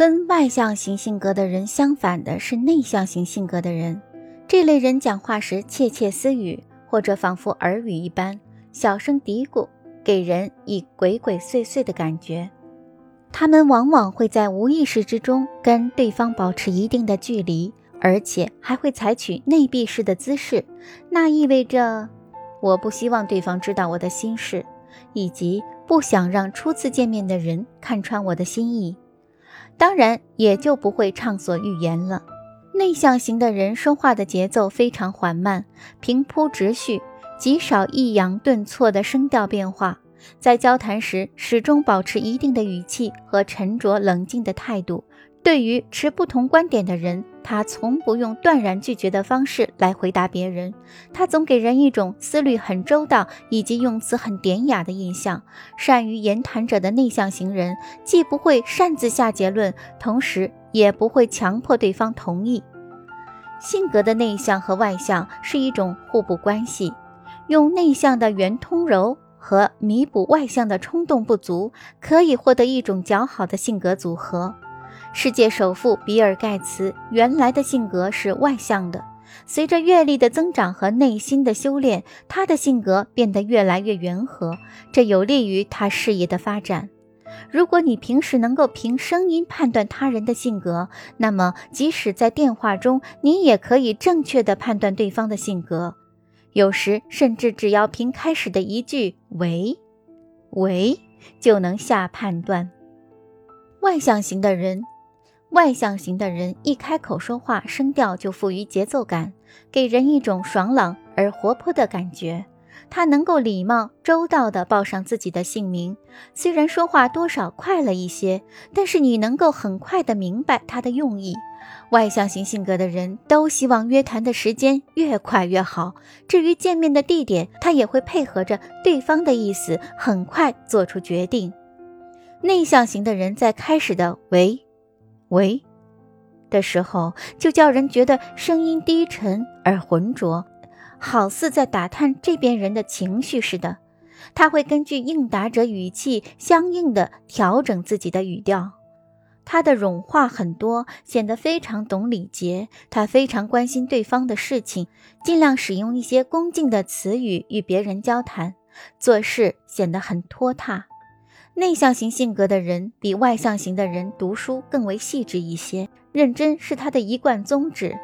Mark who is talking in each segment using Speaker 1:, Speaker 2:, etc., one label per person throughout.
Speaker 1: 跟外向型性格的人相反的是内向型性格的人。这类人讲话时窃窃私语，或者仿佛耳语一般，小声嘀咕，给人以鬼鬼祟祟的感觉。他们往往会在无意识之中跟对方保持一定的距离，而且还会采取内闭式的姿势。那意味着，我不希望对方知道我的心事，以及不想让初次见面的人看穿我的心意。当然，也就不会畅所欲言了。内向型的人说话的节奏非常缓慢，平铺直叙，极少抑扬顿挫的声调变化。在交谈时，始终保持一定的语气和沉着冷静的态度。对于持不同观点的人，他从不用断然拒绝的方式来回答别人。他总给人一种思虑很周到以及用词很典雅的印象。善于言谈者的内向型人，既不会擅自下结论，同时也不会强迫对方同意。性格的内向和外向是一种互补关系，用内向的圆通柔和弥补外向的冲动不足，可以获得一种较好的性格组合。世界首富比尔·盖茨原来的性格是外向的，随着阅历的增长和内心的修炼，他的性格变得越来越圆和，这有利于他事业的发展。如果你平时能够凭声音判断他人的性格，那么即使在电话中，你也可以正确的判断对方的性格。有时甚至只要凭开始的一句“喂，喂”就能下判断。外向型的人。外向型的人一开口说话，声调就富于节奏感，给人一种爽朗而活泼的感觉。他能够礼貌周到地报上自己的姓名，虽然说话多少快了一些，但是你能够很快地明白他的用意。外向型性格的人都希望约谈的时间越快越好，至于见面的地点，他也会配合着对方的意思，很快做出决定。内向型的人在开始的“喂”。喂，的时候就叫人觉得声音低沉而浑浊，好似在打探这边人的情绪似的。他会根据应答者语气相应的调整自己的语调。他的冗话很多，显得非常懂礼节。他非常关心对方的事情，尽量使用一些恭敬的词语与别人交谈，做事显得很拖沓。内向型性格的人比外向型的人读书更为细致一些，认真是他的一贯宗旨。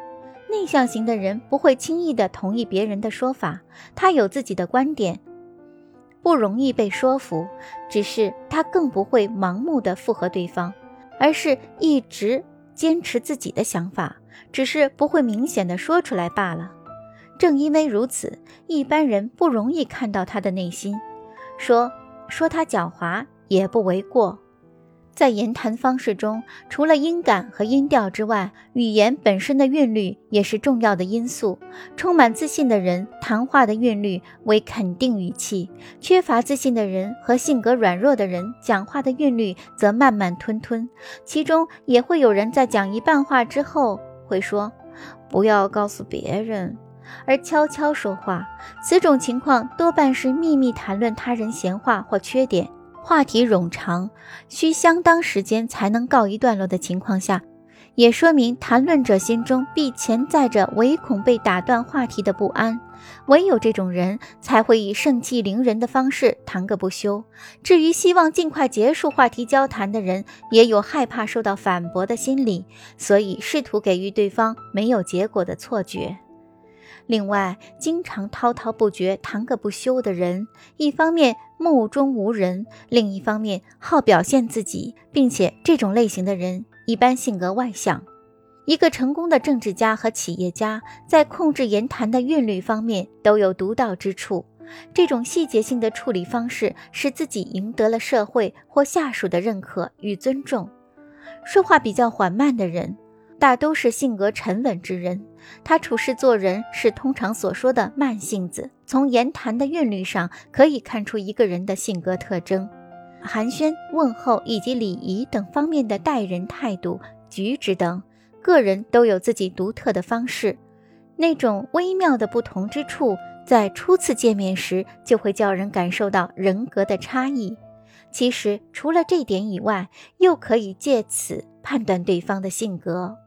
Speaker 1: 内向型的人不会轻易的同意别人的说法，他有自己的观点，不容易被说服。只是他更不会盲目的附和对方，而是一直坚持自己的想法，只是不会明显的说出来罢了。正因为如此，一般人不容易看到他的内心，说说他狡猾。也不为过。在言谈方式中，除了音感和音调之外，语言本身的韵律也是重要的因素。充满自信的人，谈话的韵律为肯定语气；缺乏自信的人和性格软弱的人，讲话的韵律则慢慢吞吞。其中也会有人在讲一半话之后会说：“不要告诉别人”，而悄悄说话。此种情况多半是秘密谈论他人闲话或缺点。话题冗长，需相当时间才能告一段落的情况下，也说明谈论者心中必潜在着唯恐被打断话题的不安。唯有这种人才会以盛气凌人的方式谈个不休。至于希望尽快结束话题交谈的人，也有害怕受到反驳的心理，所以试图给予对方没有结果的错觉。另外，经常滔滔不绝、谈个不休的人，一方面目中无人，另一方面好表现自己，并且这种类型的人一般性格外向。一个成功的政治家和企业家在控制言谈的韵律方面都有独到之处。这种细节性的处理方式，使自己赢得了社会或下属的认可与尊重。说话比较缓慢的人。大都是性格沉稳之人，他处事做人是通常所说的慢性子。从言谈的韵律上可以看出一个人的性格特征。寒暄、问候以及礼仪等方面的待人态度、举止等，个人都有自己独特的方式。那种微妙的不同之处，在初次见面时就会叫人感受到人格的差异。其实，除了这点以外，又可以借此。判断对方的性格。